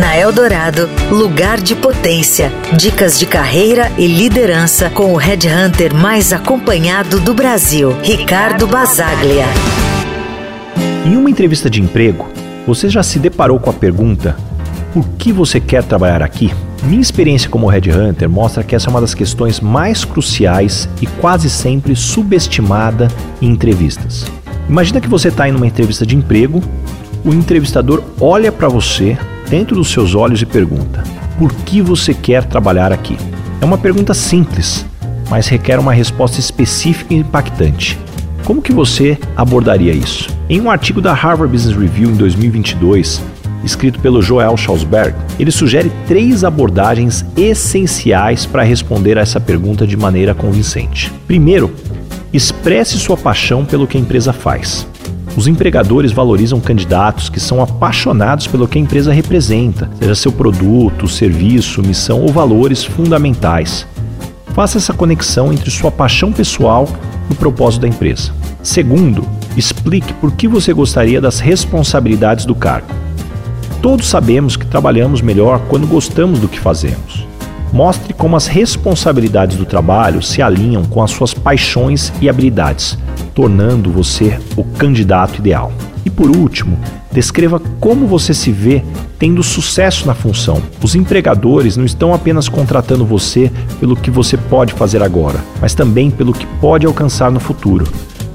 Na Eldorado, lugar de potência. Dicas de carreira e liderança com o headhunter mais acompanhado do Brasil, Ricardo Basaglia. Em uma entrevista de emprego, você já se deparou com a pergunta: por que você quer trabalhar aqui? Minha experiência como headhunter mostra que essa é uma das questões mais cruciais e quase sempre subestimada em entrevistas. Imagina que você está em uma entrevista de emprego, o entrevistador olha para você dentro dos seus olhos e pergunta: Por que você quer trabalhar aqui? É uma pergunta simples, mas requer uma resposta específica e impactante. Como que você abordaria isso? Em um artigo da Harvard Business Review em 2022, escrito pelo Joel Schausberg, ele sugere três abordagens essenciais para responder a essa pergunta de maneira convincente. Primeiro, expresse sua paixão pelo que a empresa faz. Os empregadores valorizam candidatos que são apaixonados pelo que a empresa representa, seja seu produto, serviço, missão ou valores fundamentais. Faça essa conexão entre sua paixão pessoal e o propósito da empresa. Segundo, explique por que você gostaria das responsabilidades do cargo. Todos sabemos que trabalhamos melhor quando gostamos do que fazemos. Mostre como as responsabilidades do trabalho se alinham com as suas paixões e habilidades, tornando você o candidato ideal. E por último, descreva como você se vê tendo sucesso na função. Os empregadores não estão apenas contratando você pelo que você pode fazer agora, mas também pelo que pode alcançar no futuro.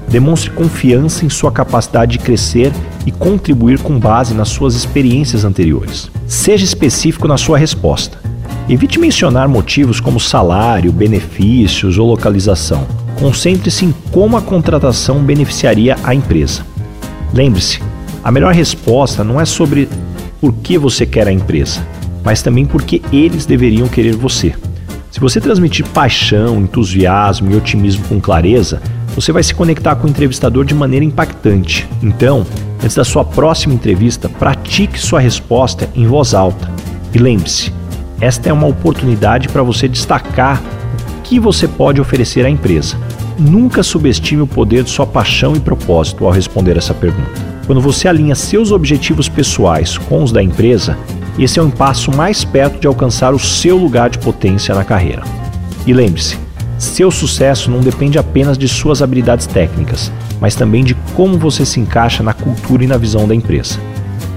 Demonstre confiança em sua capacidade de crescer e contribuir com base nas suas experiências anteriores. Seja específico na sua resposta. Evite mencionar motivos como salário, benefícios ou localização. Concentre-se em como a contratação beneficiaria a empresa. Lembre-se, a melhor resposta não é sobre por que você quer a empresa, mas também porque eles deveriam querer você. Se você transmitir paixão, entusiasmo e otimismo com clareza, você vai se conectar com o entrevistador de maneira impactante. Então, antes da sua próxima entrevista, pratique sua resposta em voz alta. E lembre-se, esta é uma oportunidade para você destacar o que você pode oferecer à empresa. Nunca subestime o poder de sua paixão e propósito ao responder essa pergunta. Quando você alinha seus objetivos pessoais com os da empresa, esse é um passo mais perto de alcançar o seu lugar de potência na carreira. E lembre-se, seu sucesso não depende apenas de suas habilidades técnicas, mas também de como você se encaixa na cultura e na visão da empresa.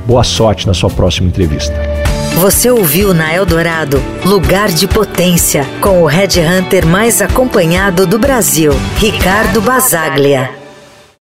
Boa sorte na sua próxima entrevista. Você ouviu na Eldorado Lugar de Potência, com o Red Hunter mais acompanhado do Brasil, Ricardo Basaglia.